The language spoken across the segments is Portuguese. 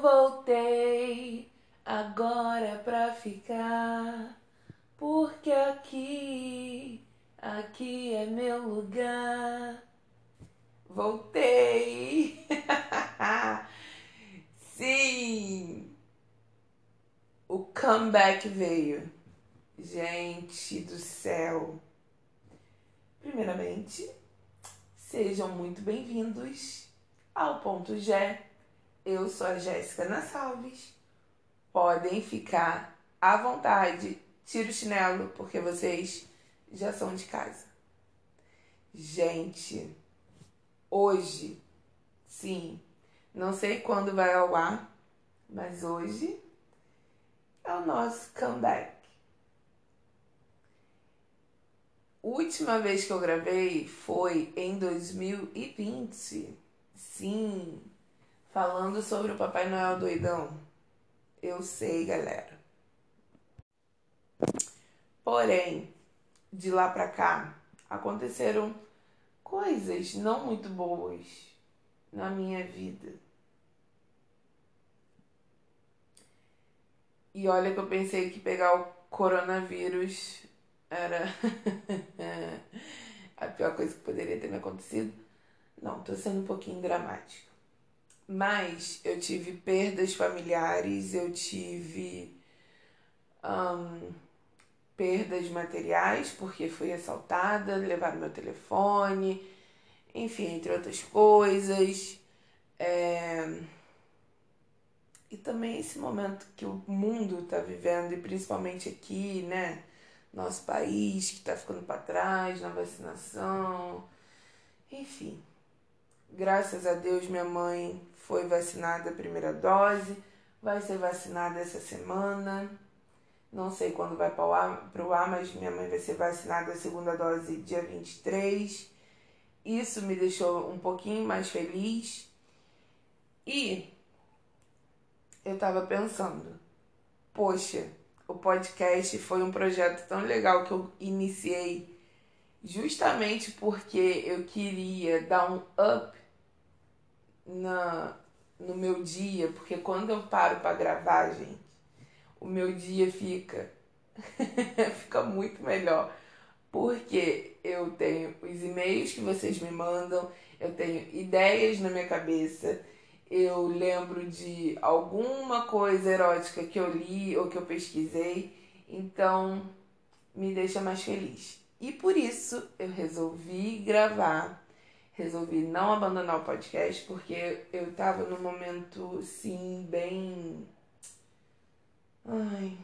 voltei agora pra ficar, porque aqui, aqui é meu lugar. Voltei! Sim! O comeback veio. Gente do céu! Primeiramente, sejam muito bem-vindos ao Ponto G. Eu sou a Jéssica Nassalves. Podem ficar à vontade, tira o chinelo, porque vocês já são de casa. Gente, hoje, sim, não sei quando vai ao ar, mas hoje é o nosso comeback. Última vez que eu gravei foi em 2020. Sim, falando sobre o Papai Noel doidão. Eu sei, galera. Porém, de lá pra cá, aconteceram coisas não muito boas na minha vida. E olha que eu pensei que pegar o coronavírus era a pior coisa que poderia ter me acontecido. Não, tô sendo um pouquinho dramática. Mas eu tive perdas familiares, eu tive um, perdas materiais, porque fui assaltada, levaram meu telefone, enfim, entre outras coisas. É... E também esse momento que o mundo está vivendo, e principalmente aqui, né? Nosso país que está ficando para trás na vacinação. Enfim, graças a Deus, minha mãe foi vacinada a primeira dose, vai ser vacinada essa semana. Não sei quando vai para o ar, mas minha mãe vai ser vacinada a segunda dose dia 23. Isso me deixou um pouquinho mais feliz. E eu tava pensando, poxa, o podcast foi um projeto tão legal que eu iniciei justamente porque eu queria dar um up na, no meu dia, porque quando eu paro para gravar, gente, o meu dia fica fica muito melhor. Porque eu tenho os e-mails que vocês me mandam, eu tenho ideias na minha cabeça, eu lembro de alguma coisa erótica que eu li ou que eu pesquisei, então me deixa mais feliz. E por isso eu resolvi gravar resolvi não abandonar o podcast porque eu tava num momento, sim, bem. Ai.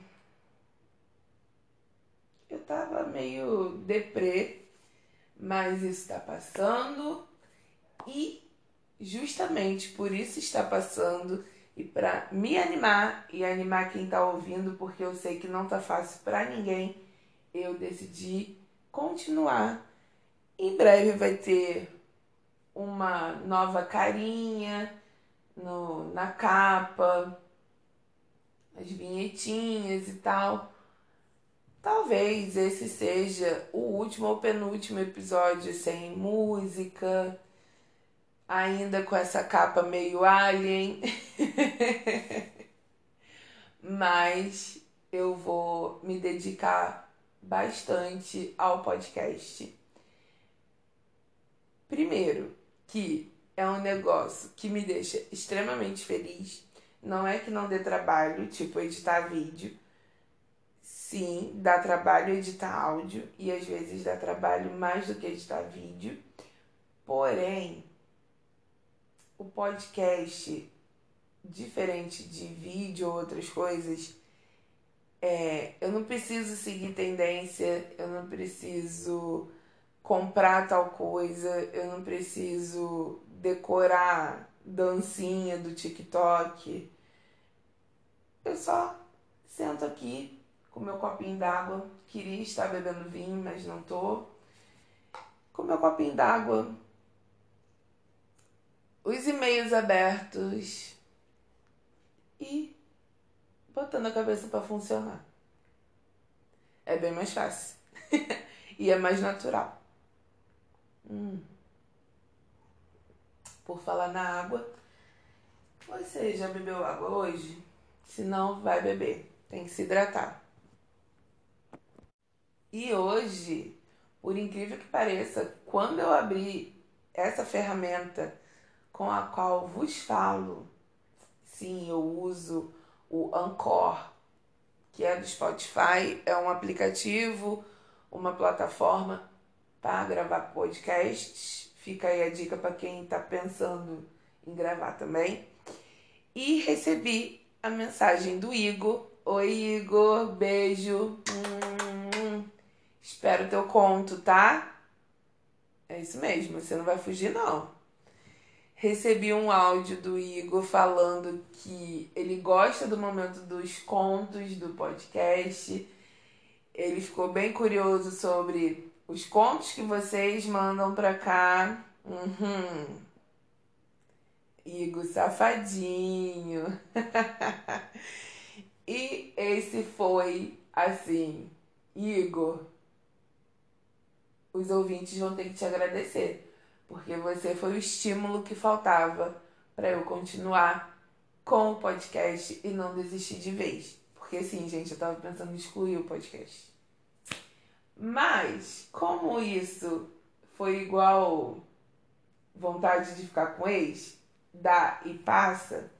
Eu tava meio deprê, mas isso tá passando e justamente por isso está passando e para me animar e animar quem tá ouvindo, porque eu sei que não tá fácil para ninguém, eu decidi continuar. Em breve vai ter uma nova carinha no, na capa, as vinhetinhas e tal. Talvez esse seja o último ou penúltimo episódio sem música, ainda com essa capa meio alien. Mas eu vou me dedicar bastante ao podcast. Primeiro, que é um negócio que me deixa extremamente feliz. Não é que não dê trabalho, tipo editar vídeo. Sim, dá trabalho editar áudio e às vezes dá trabalho mais do que editar vídeo. Porém, o podcast, diferente de vídeo ou outras coisas, é, eu não preciso seguir tendência, eu não preciso comprar tal coisa, eu não preciso decorar dancinha do TikTok. Eu só sento aqui com meu copinho d'água. Queria estar bebendo vinho, mas não tô. Com meu copinho d'água. Os e-mails abertos. E botando a cabeça para funcionar. É bem mais fácil. e é mais natural. Hum. Por falar na água, você já bebeu água hoje? Se não, vai beber. Tem que se hidratar. E hoje, por incrível que pareça, quando eu abri essa ferramenta com a qual vos falo, sim, eu uso o Anchor, que é do Spotify, é um aplicativo, uma plataforma para gravar podcasts. Fica aí a dica para quem está pensando em gravar também. E recebi a mensagem do Igor. Oi, Igor, beijo. Hum, espero teu conto, tá? É isso mesmo, você não vai fugir, não. Recebi um áudio do Igor falando que ele gosta do momento dos contos do podcast. Ele ficou bem curioso sobre os contos que vocês mandam pra cá. Uhum. Igor safadinho. e esse foi assim, Igor. Os ouvintes vão ter que te agradecer, porque você foi o estímulo que faltava para eu continuar com o podcast e não desistir de vez. Porque assim, gente, eu tava pensando em excluir o podcast. Mas, como isso foi igual vontade de ficar com ex, dá e passa,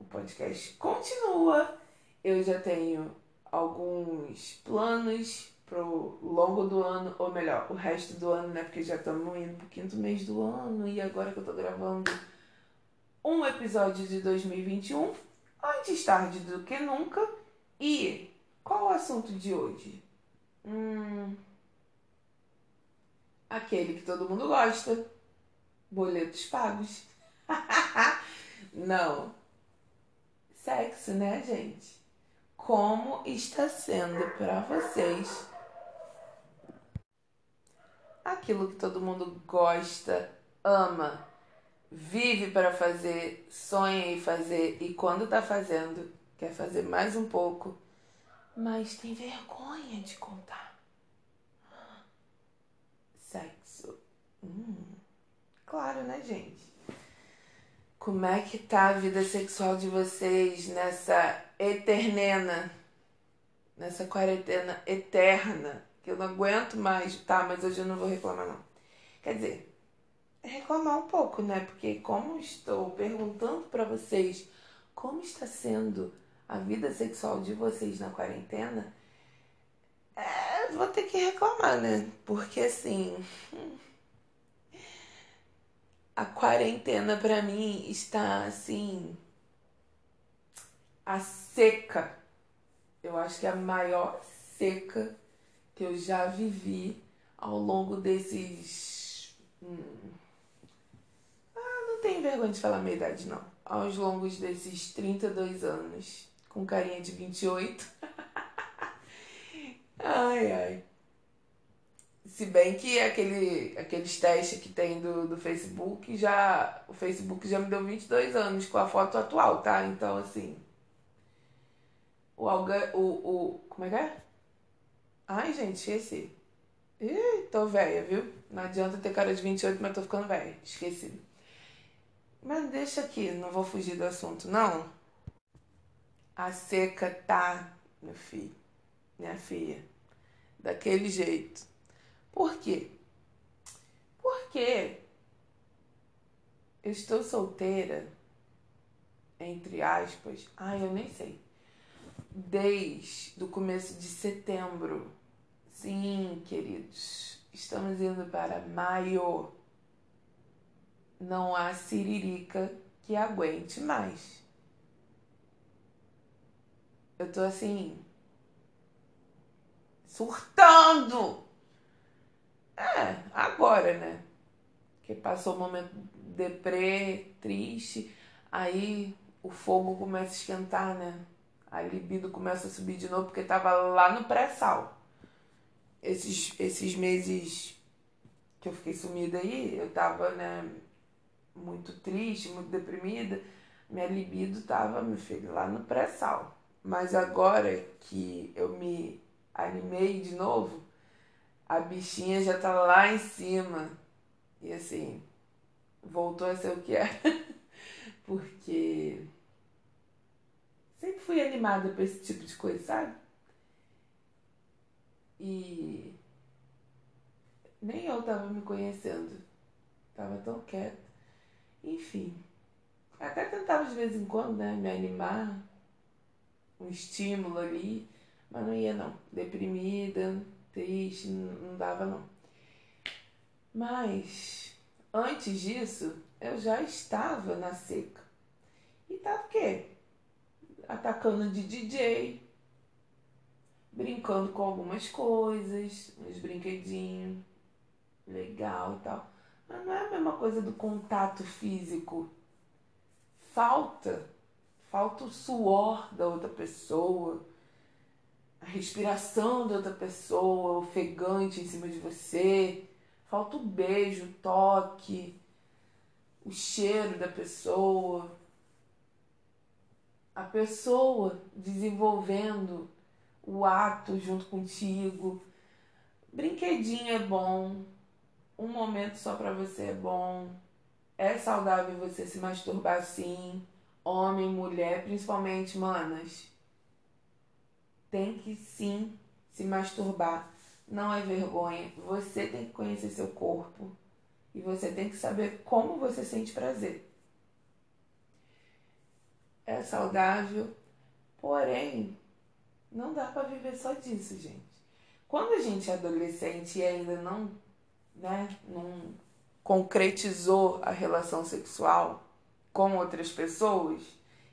o podcast continua. Eu já tenho alguns planos pro longo do ano, ou melhor, o resto do ano, né? Porque já estamos indo pro quinto mês do ano e agora que eu tô gravando um episódio de 2021, antes tarde do que nunca. E qual o assunto de hoje? Hum, aquele que todo mundo gosta. Boletos pagos. Não. Sexo, né, gente? Como está sendo para vocês aquilo que todo mundo gosta, ama, vive para fazer, sonha em fazer e quando tá fazendo, quer fazer mais um pouco, mas tem vergonha de contar. Sexo. Hum, claro, né, gente? Como é que tá a vida sexual de vocês nessa eternena, nessa quarentena eterna, que eu não aguento mais, tá? Mas hoje eu não vou reclamar não. Quer dizer, reclamar um pouco, né? Porque como estou perguntando para vocês como está sendo a vida sexual de vocês na quarentena, é, vou ter que reclamar, né? Porque assim, a quarentena para mim está assim a seca. Eu acho que é a maior seca que eu já vivi ao longo desses. Hum, ah, não tenho vergonha de falar minha idade, não. Aos longos desses 32 anos, com carinha de 28. ai, ai. Se bem que aquele, aqueles testes que tem do, do Facebook, já o Facebook já me deu 22 anos com a foto atual, tá? Então, assim. O, alga, o, o Como é que é? Ai, gente, esqueci. Ih, tô velha, viu? Não adianta ter cara de 28, mas tô ficando velha. Esqueci. Mas deixa aqui, não vou fugir do assunto, não. A seca tá, meu filho, minha filha, daquele jeito. Por quê? Porque eu estou solteira, entre aspas, ai, eu nem sei, desde o começo de setembro. Sim, queridos, estamos indo para maio. Não há siririca que aguente mais. Eu tô assim, surtando. É, agora, né? Que passou o momento deprê, triste, aí o fogo começa a esquentar, né? A libido começa a subir de novo porque tava lá no pré-sal. Esses, esses meses que eu fiquei sumida aí, eu tava, né, muito triste, muito deprimida. Minha libido tava, meu filho, lá no pré-sal. Mas agora que eu me animei de novo, a bichinha já tá lá em cima. E assim, voltou a ser o que era. Porque sempre fui animada por esse tipo de coisa, sabe? E nem eu tava me conhecendo. Tava tão quieta. Enfim. Até tentava de vez em quando, né, me animar. Um estímulo ali. Mas não ia não. Deprimida, triste, não dava não. Mas antes disso, eu já estava na seca. E tava o quê? Atacando de DJ, brincando com algumas coisas, uns brinquedinhos, legal e tal. Mas não é a mesma coisa do contato físico. Falta, falta o suor da outra pessoa, a respiração da outra pessoa, ofegante em cima de você. Falta o beijo, o toque, o cheiro da pessoa. A pessoa desenvolvendo o ato junto contigo. Brinquedinho é bom, um momento só para você é bom. É saudável você se masturbar sim, homem, mulher, principalmente manas. Tem que sim se masturbar. Não é vergonha. Você tem que conhecer seu corpo e você tem que saber como você sente prazer. É saudável, porém não dá para viver só disso, gente. Quando a gente é adolescente e ainda não, né, não concretizou a relação sexual com outras pessoas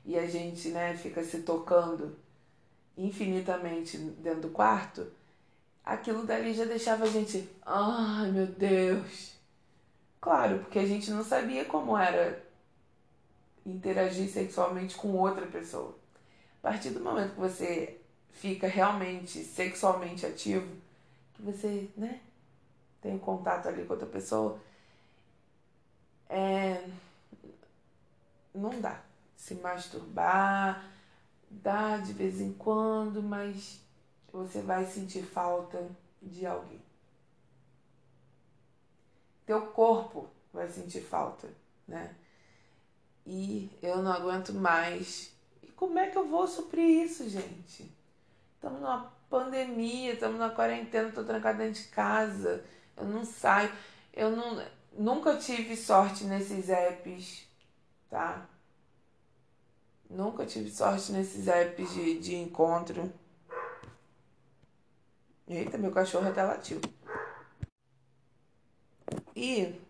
e a gente, né, fica se tocando infinitamente dentro do quarto, aquilo dali já deixava a gente, ai meu Deus. Claro, porque a gente não sabia como era interagir sexualmente com outra pessoa. A partir do momento que você fica realmente sexualmente ativo, que você, né, tem contato ali com outra pessoa, é, não dá. Se masturbar, dá de vez em quando, mas você vai sentir falta de alguém. Teu corpo vai sentir falta, né? E eu não aguento mais. E como é que eu vou suprir isso, gente? Estamos numa pandemia, estamos na quarentena, estou trancada dentro de casa, eu não saio. Eu não, nunca tive sorte nesses apps, tá? Nunca tive sorte nesses apps de, de encontro. Eita, meu cachorro até latiu. E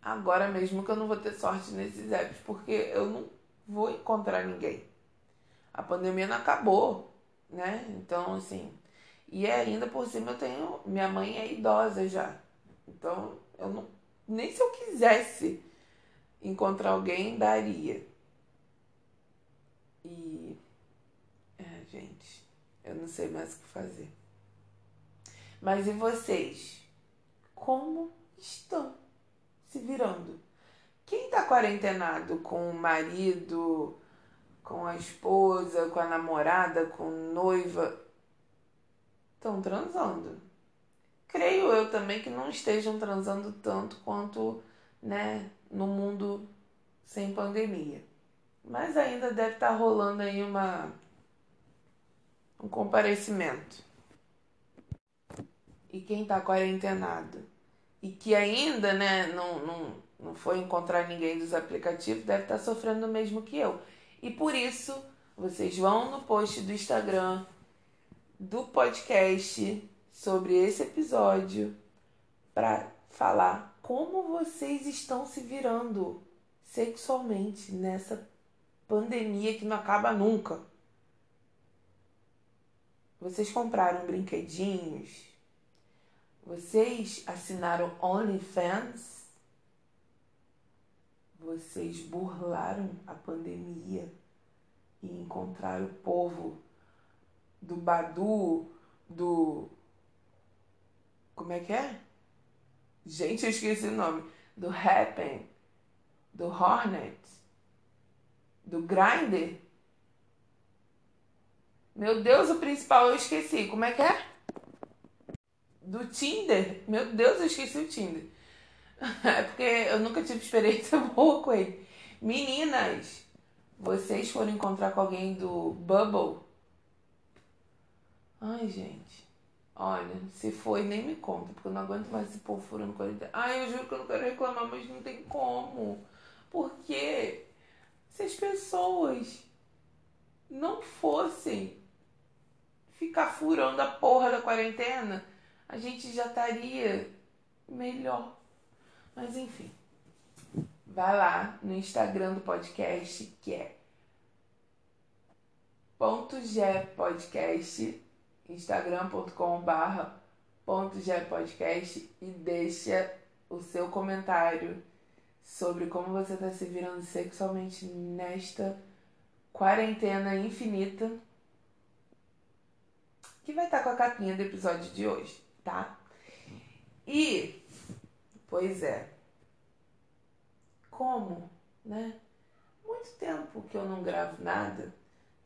agora mesmo que eu não vou ter sorte nesses apps, porque eu não vou encontrar ninguém a pandemia não acabou, né? Então, assim. E ainda por cima eu tenho. Minha mãe é idosa já. Então, eu não. Nem se eu quisesse encontrar alguém, daria. E. É, gente. Eu não sei mais o que fazer. Mas e vocês? Como estão se virando? Quem tá quarentenado com o marido com a esposa, com a namorada, com noiva, estão transando. Creio eu também que não estejam transando tanto quanto né, no mundo sem pandemia. Mas ainda deve estar tá rolando aí uma um comparecimento. E quem está quarentenado e que ainda né, não, não, não foi encontrar ninguém dos aplicativos deve estar tá sofrendo o mesmo que eu. E por isso, vocês vão no post do Instagram do podcast sobre esse episódio para falar como vocês estão se virando sexualmente nessa pandemia que não acaba nunca. Vocês compraram brinquedinhos? Vocês assinaram OnlyFans? vocês burlaram a pandemia e encontraram o povo do Badu, do. Como é que é? Gente, eu esqueci o nome. Do Happen, do Hornet, do Grindr. Meu Deus, o principal eu esqueci. Como é que é? Do Tinder. Meu Deus, eu esqueci o Tinder. É porque eu nunca tive experiência boa com ele. Meninas, vocês foram encontrar com alguém do Bubble? Ai, gente. Olha, se foi, nem me conta, porque eu não aguento mais esse povo furando quarentena. Ai, eu juro que eu não quero reclamar, mas não tem como. Porque se as pessoas não fossem ficar furando a porra da quarentena, a gente já estaria melhor. Mas enfim. Vai lá no Instagram do podcast, que é ponto G podcast instagram.com barra podcast e deixa o seu comentário sobre como você está se virando sexualmente nesta quarentena infinita que vai estar tá com a capinha do episódio de hoje, tá? E, pois é, como, né? Muito tempo que eu não gravo nada,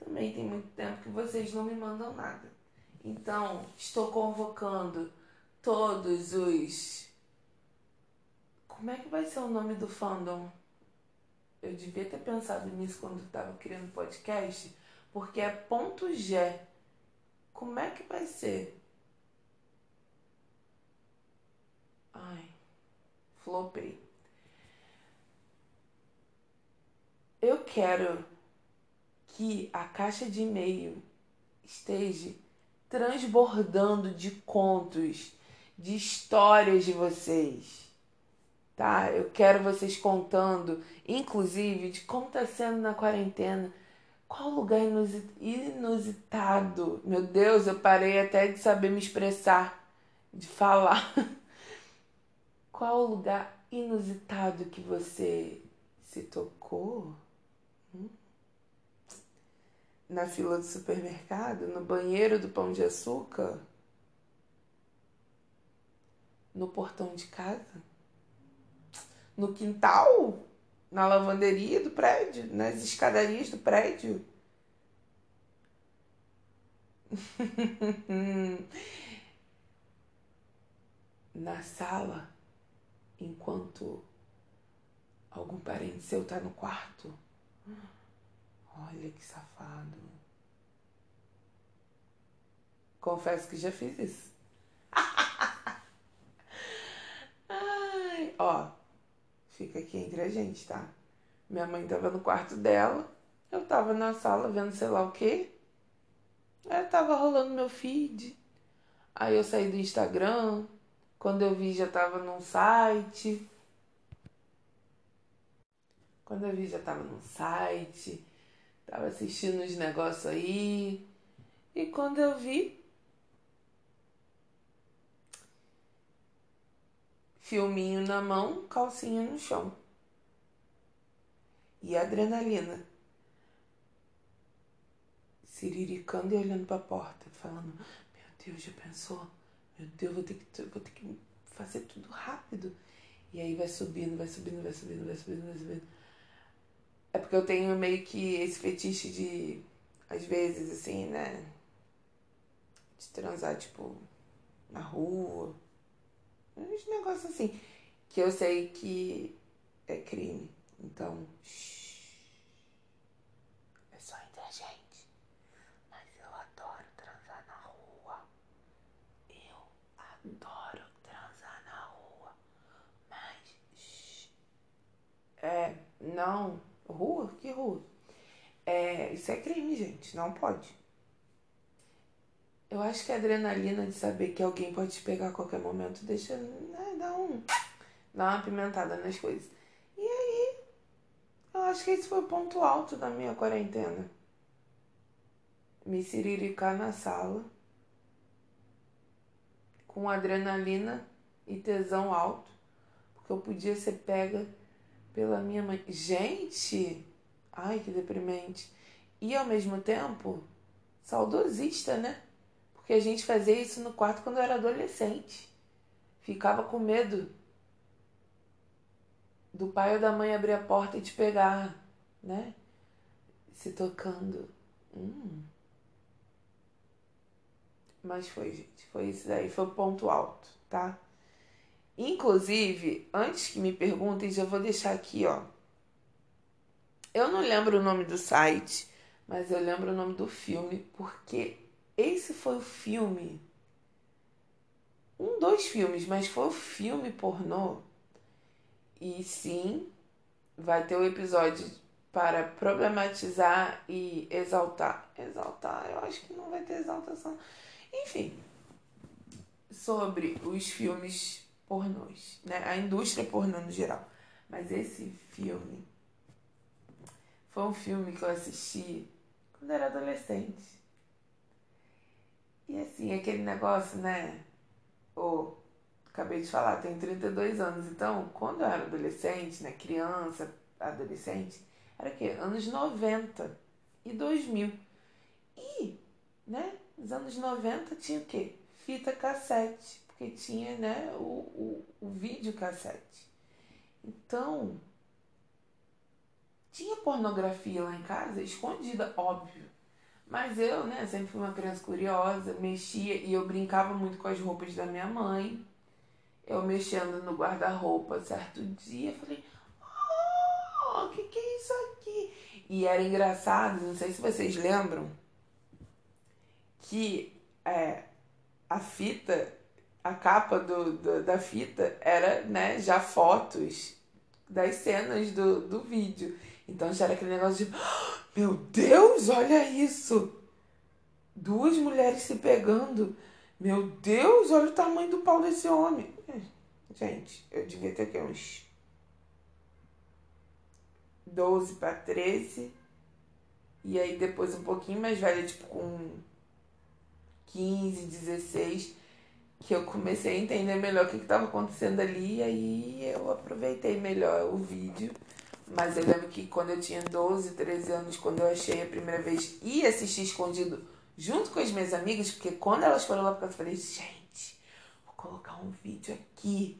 também tem muito tempo que vocês não me mandam nada. Então, estou convocando todos os. Como é que vai ser o nome do fandom? Eu devia ter pensado nisso quando estava criando o podcast, porque é ponto G. Como é que vai ser? Ai, flopei. Eu quero que a caixa de e-mail esteja transbordando de contos, de histórias de vocês. Tá? Eu quero vocês contando, inclusive, de como está sendo na quarentena. Qual lugar inusitado? Meu Deus, eu parei até de saber me expressar, de falar. Qual lugar inusitado que você se tocou? Na fila do supermercado, no banheiro do pão de açúcar, no portão de casa, no quintal, na lavanderia do prédio, nas escadarias do prédio. na sala, enquanto algum parente seu está no quarto. Olha que safado. Confesso que já fiz isso. Ai, ó, fica aqui entre a gente, tá? Minha mãe tava no quarto dela, eu tava na sala vendo sei lá o quê. Aí tava rolando meu feed. Aí eu saí do Instagram. Quando eu vi já tava num site. Quando eu vi já tava num site. Tava assistindo uns negócios aí. E quando eu vi. Filminho na mão, calcinha no chão. E adrenalina. Siriricando e olhando pra porta, falando: Meu Deus, já pensou? Meu Deus, vou ter que, vou ter que fazer tudo rápido. E aí vai subindo, vai subindo, vai subindo, vai subindo, vai subindo. É porque eu tenho meio que esse fetiche de, às vezes, assim, né? De transar, tipo, na rua. Uns negócios assim. Que eu sei que é crime. Então, shh, é só entre a gente. Mas eu adoro transar na rua. Eu adoro transar na rua. Mas, shh, é, não Rua? Que rua? É, isso é crime, gente. Não pode. Eu acho que a adrenalina de saber que alguém pode te pegar a qualquer momento deixa. Né, dá um. dá uma pimentada nas coisas. E aí, eu acho que esse foi o ponto alto da minha quarentena. Me siriricar na sala. Com adrenalina e tesão alto. Porque eu podia ser pega pela minha mãe. Gente, ai que deprimente. E ao mesmo tempo, saudosista, né? Porque a gente fazia isso no quarto quando eu era adolescente. Ficava com medo do pai ou da mãe abrir a porta e te pegar, né? Se tocando. Hum. Mas foi, gente. Foi isso daí. Foi o ponto alto, tá? Inclusive, antes que me perguntem, já vou deixar aqui, ó. Eu não lembro o nome do site, mas eu lembro o nome do filme, porque esse foi o filme. Um, dois filmes, mas foi o filme pornô. E sim, vai ter o um episódio para problematizar e exaltar. Exaltar, eu acho que não vai ter exaltação. Enfim, sobre os filmes pornôs, né? A indústria pornô no geral. Mas esse filme foi um filme que eu assisti quando era adolescente. E assim, aquele negócio, né? Oh, acabei de falar, tenho 32 anos. Então, quando eu era adolescente, né? Criança, adolescente, era o quê? Anos 90 e 2000. E, né? Nos anos 90 tinha o quê? Fita cassete. Porque tinha, né? O, o, o vídeo cassete. Então, tinha pornografia lá em casa, escondida, óbvio. Mas eu, né, sempre fui uma criança curiosa, mexia e eu brincava muito com as roupas da minha mãe. Eu mexendo no guarda-roupa certo dia, falei: Oh, o que, que é isso aqui? E era engraçado, não sei se vocês lembram, que é, a fita, a capa do, do, da fita era né, já fotos das cenas do, do vídeo. Então já era aquele negócio de: Meu Deus, olha isso! Duas mulheres se pegando. Meu Deus, olha o tamanho do pau desse homem. Gente, eu devia ter aqui uns 12 para 13. E aí depois um pouquinho mais velha, tipo com 15, 16, que eu comecei a entender melhor o que estava acontecendo ali. E aí eu aproveitei melhor o vídeo mas eu lembro que quando eu tinha 12, 13 anos, quando eu achei a primeira vez e assisti escondido junto com as minhas amigas, porque quando elas foram lá para casa, eu falei, gente, vou colocar um vídeo aqui.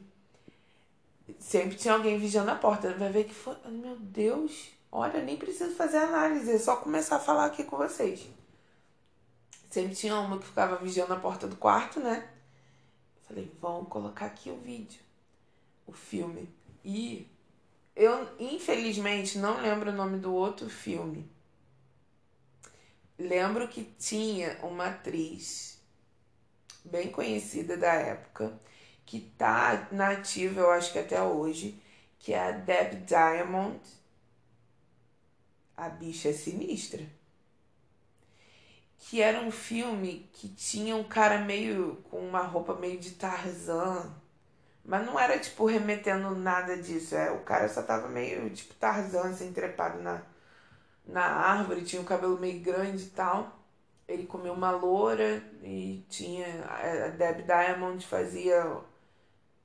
Sempre tinha alguém vigiando a porta. Vai ver que foi. Meu Deus, olha, nem preciso fazer análise, é só começar a falar aqui com vocês. Sempre tinha uma que ficava vigiando a porta do quarto, né? Falei, vamos colocar aqui o vídeo, o filme. E eu, infelizmente, não lembro o nome do outro filme. Lembro que tinha uma atriz bem conhecida da época, que tá nativa, eu acho que até hoje, que é a Deb Diamond. A bicha é sinistra. Que era um filme que tinha um cara meio com uma roupa meio de Tarzan mas não era, tipo, remetendo nada disso. É, o cara só tava meio, tipo, Tarzan, assim, trepado na, na árvore, tinha o cabelo meio grande e tal. Ele comeu uma loura e tinha. A Deb Diamond fazia.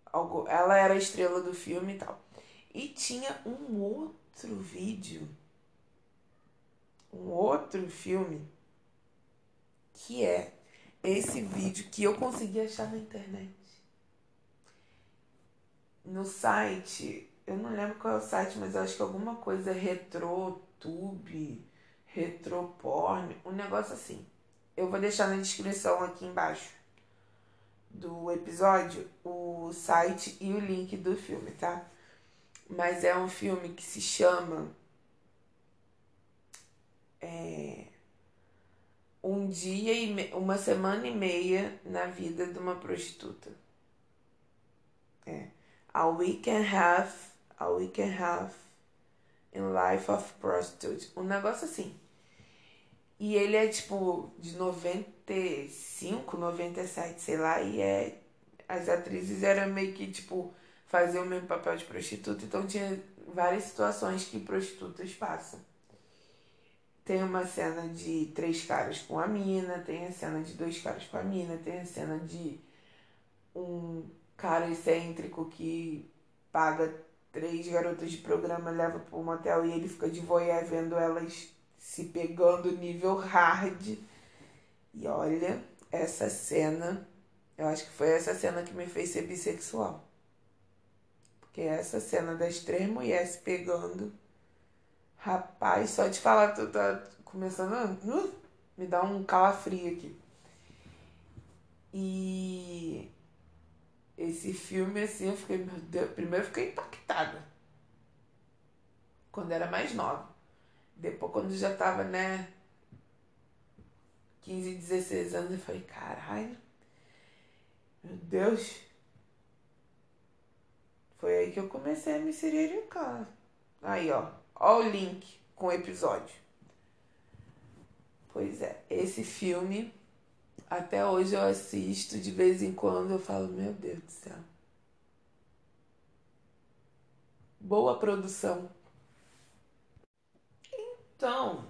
Algo, ela era a estrela do filme e tal. E tinha um outro vídeo. Um outro filme. Que é esse vídeo que eu consegui achar na internet no site, eu não lembro qual é o site, mas eu acho que alguma coisa RetroTube, RetroPorn, um negócio assim. Eu vou deixar na descrição aqui embaixo do episódio o site e o link do filme, tá? Mas é um filme que se chama é, Um dia e uma semana e meia na vida de uma prostituta. É a week and half, a week and half in life of prostitute. Um negócio assim. E ele é tipo de 95, 97, sei lá, e é. As atrizes eram meio que tipo faziam o mesmo papel de prostituta, então tinha várias situações que prostitutas passam. Tem uma cena de três caras com a mina, tem a cena de dois caras com a mina, tem a cena de um cara excêntrico que paga três garotas de programa, leva para um motel e ele fica de voyeur vendo elas se pegando nível hard. E olha, essa cena, eu acho que foi essa cena que me fez ser bissexual. Porque essa cena das três mulheres pegando, rapaz, só de falar, tu tá começando uh, me dá um calafrio aqui. E esse filme, assim, eu fiquei, meu Deus, primeiro eu fiquei impactada. Quando era mais nova. Depois, quando já tava, né, 15, 16 anos, eu falei, caralho, meu Deus. Foi aí que eu comecei a me siriricar. Aí, ó, ó o link com o episódio. Pois é, esse filme, até hoje eu assisto, de vez em quando eu falo, meu Deus do céu. Boa produção. Então,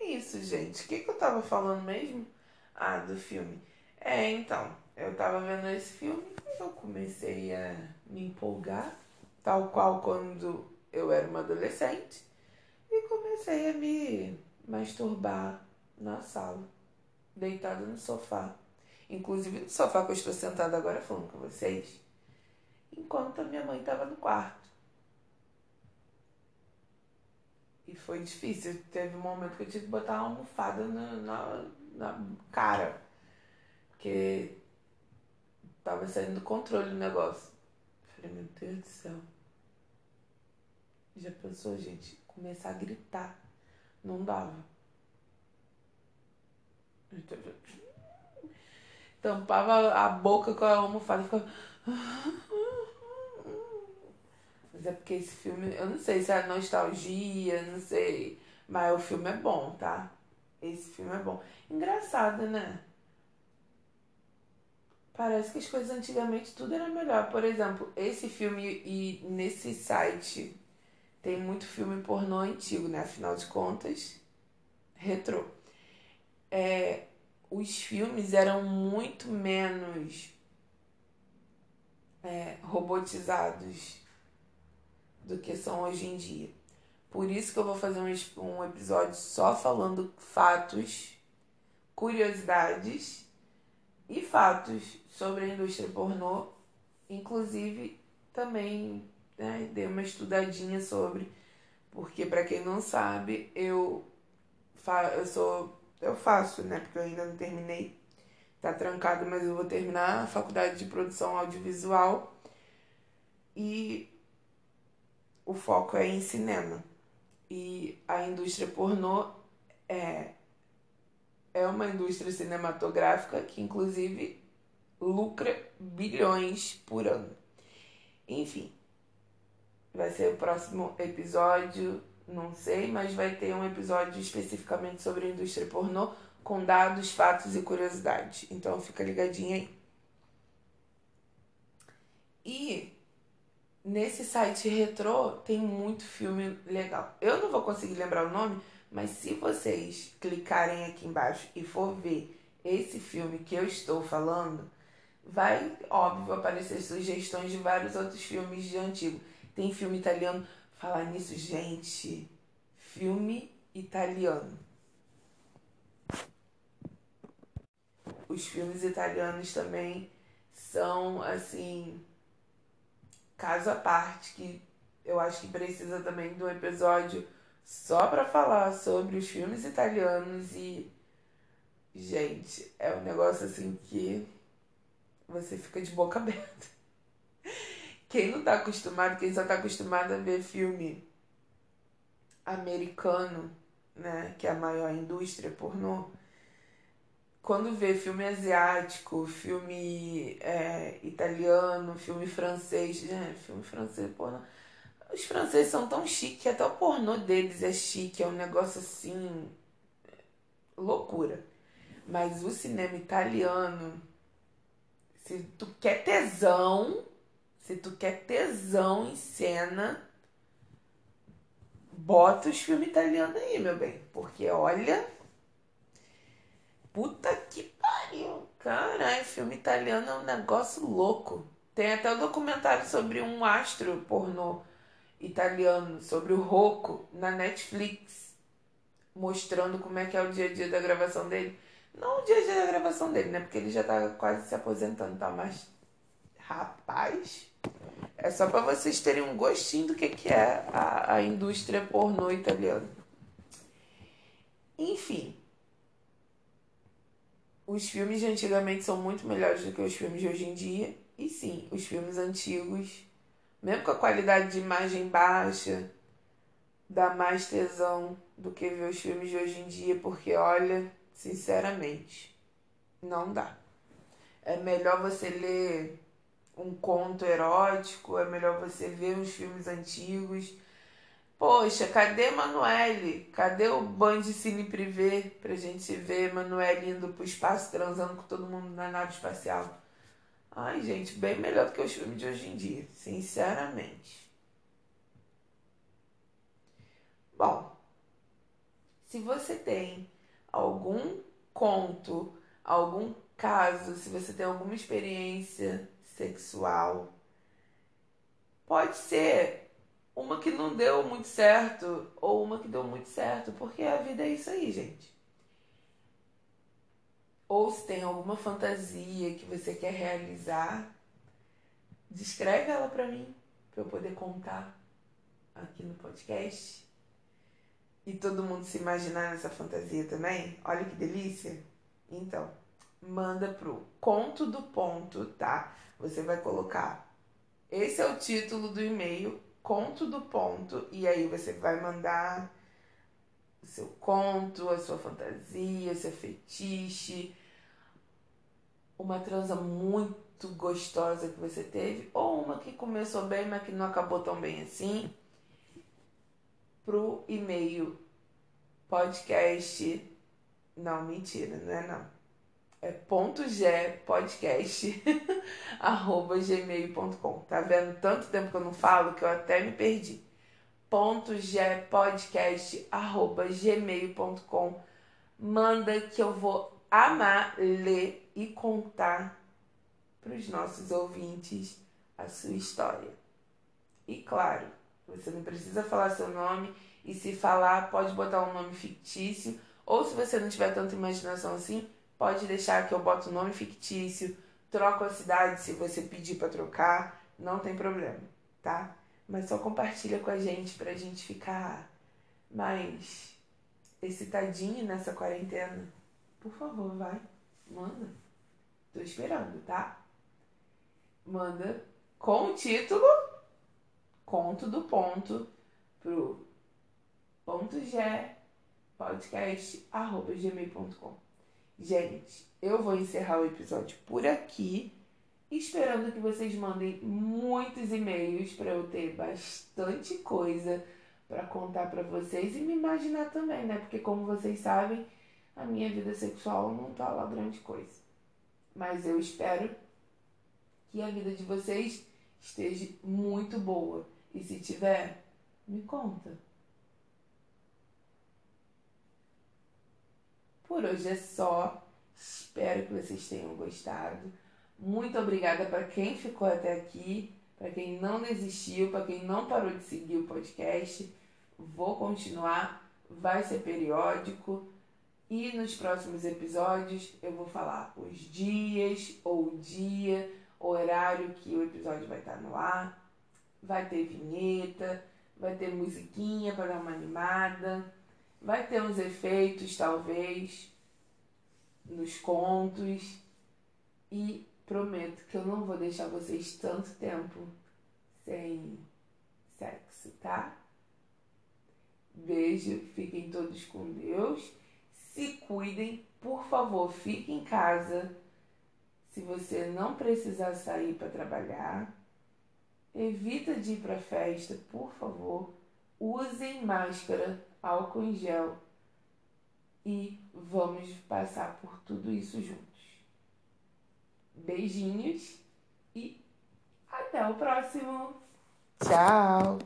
é isso, gente. O que, que eu tava falando mesmo? Ah, do filme. É, então, eu tava vendo esse filme e eu comecei a me empolgar, tal qual quando eu era uma adolescente, e comecei a me masturbar na sala, deitada no sofá. Inclusive no sofá que eu estou sentada agora falando com vocês, enquanto a minha mãe estava no quarto. E foi difícil. Teve um momento que eu tive que botar uma almofada na, na, na cara. Porque tava saindo do controle o negócio. Falei, meu Deus do céu. Já pensou, gente? Começar a gritar. Não dava. Tampava a boca com a almofada e ficava. Mas é porque esse filme, eu não sei se é nostalgia, não sei. Mas o filme é bom, tá? Esse filme é bom. Engraçado, né? Parece que as coisas antigamente tudo era melhor. Por exemplo, esse filme e nesse site tem muito filme pornô antigo, né? Afinal de contas, retrô. É, os filmes eram muito menos é, robotizados do que são hoje em dia. Por isso que eu vou fazer um, um episódio só falando fatos, curiosidades e fatos sobre a indústria pornô. Inclusive, também né, dei uma estudadinha sobre, porque para quem não sabe, eu, fa eu sou. Eu faço, né? Porque eu ainda não terminei. Tá trancado, mas eu vou terminar a faculdade de produção audiovisual. E o foco é em cinema. E a indústria pornô é, é uma indústria cinematográfica que, inclusive, lucra bilhões por ano. Enfim, vai ser o próximo episódio, não sei, mas vai ter um episódio especificamente sobre a indústria pornô com dados, fatos e curiosidades. Então fica ligadinho aí. E nesse site retrô tem muito filme legal. Eu não vou conseguir lembrar o nome, mas se vocês clicarem aqui embaixo e for ver esse filme que eu estou falando, vai, óbvio, aparecer sugestões de vários outros filmes de antigo. Tem filme italiano. Falar nisso, gente. Filme italiano. Os filmes italianos também são, assim, caso à parte, que eu acho que precisa também de um episódio só para falar sobre os filmes italianos e gente, é um negócio assim que você fica de boca aberta. Quem não tá acostumado, quem só tá acostumado a ver filme americano, né, que é a maior indústria pornô, quando vê filme asiático, filme é, italiano, filme francês, né? Filme francês, pornô. Os franceses são tão chiques, até o pornô deles é chique, é um negócio assim. loucura. Mas o cinema italiano, se tu quer tesão, se tu quer tesão em cena, bota os filmes italianos aí, meu bem. Porque olha Puta que pariu. Caralho, filme italiano é um negócio louco. Tem até um documentário sobre um astro pornô italiano, sobre o Rocco, na Netflix, mostrando como é que é o dia a dia da gravação dele. Não o dia a dia da gravação dele, né? Porque ele já tá quase se aposentando, tá? Mas, rapaz, é só para vocês terem um gostinho do que, que é a, a indústria pornô italiana. Enfim, os filmes de antigamente são muito melhores do que os filmes de hoje em dia. E sim, os filmes antigos, mesmo com a qualidade de imagem baixa, dá mais tesão do que ver os filmes de hoje em dia, porque olha, sinceramente, não dá. É melhor você ler um conto erótico, é melhor você ver uns filmes antigos. Poxa, cadê Emanuele? Cadê o Band Cine Privé pra gente ver Emanuele indo pro espaço transando com todo mundo na nave espacial? Ai, gente, bem melhor do que os filmes de hoje em dia, sinceramente. Bom, se você tem algum conto, algum caso, se você tem alguma experiência sexual, pode ser uma que não deu muito certo ou uma que deu muito certo, porque a vida é isso aí, gente. Ou se tem alguma fantasia que você quer realizar, descreve ela para mim, para eu poder contar aqui no podcast. E todo mundo se imaginar nessa fantasia também. Olha que delícia. Então, manda pro conto do ponto, tá? Você vai colocar. Esse é o título do e-mail, conto do ponto, e aí você vai mandar o seu conto, a sua fantasia, seu fetiche, uma transa muito gostosa que você teve, ou uma que começou bem, mas que não acabou tão bem assim, pro e-mail podcast. Não, mentira, não é não. É ponto G podcast arroba gmail.com. Tá vendo? Tanto tempo que eu não falo que eu até me perdi. Ponto G podcast arroba gmail.com. Manda que eu vou amar ler e contar para os nossos ouvintes a sua história. E claro, você não precisa falar seu nome e se falar, pode botar um nome fictício, ou se você não tiver tanta imaginação assim, pode deixar que eu boto nome fictício, troco a cidade se você pedir para trocar, não tem problema, tá? Mas só compartilha com a gente pra gente ficar mais excitadinho nessa quarentena. Por favor, vai, manda. Tô esperando, tá? Manda com o título Conto do Ponto pro ponto G podcast arroba gmail.com. Gente, eu vou encerrar o episódio por aqui, esperando que vocês mandem muitos e-mails para eu ter bastante coisa para contar para vocês e me imaginar também, né? Porque como vocês sabem, a minha vida sexual não tá lá grande coisa. Mas eu espero que a vida de vocês esteja muito boa. E se tiver, me conta. Por hoje é só. Espero que vocês tenham gostado. Muito obrigada para quem ficou até aqui, para quem não desistiu, para quem não parou de seguir o podcast. Vou continuar, vai ser periódico. E nos próximos episódios eu vou falar os dias ou o dia, horário que o episódio vai estar no ar. Vai ter vinheta, vai ter musiquinha para dar uma animada, vai ter uns efeitos talvez nos contos e prometo que eu não vou deixar vocês tanto tempo sem sexo, tá? Beijo, fiquem todos com Deus se cuidem, por favor, fique em casa. Se você não precisar sair para trabalhar, evita de ir para festa, por favor. Usem máscara, álcool em gel e vamos passar por tudo isso juntos. Beijinhos e até o próximo. Tchau!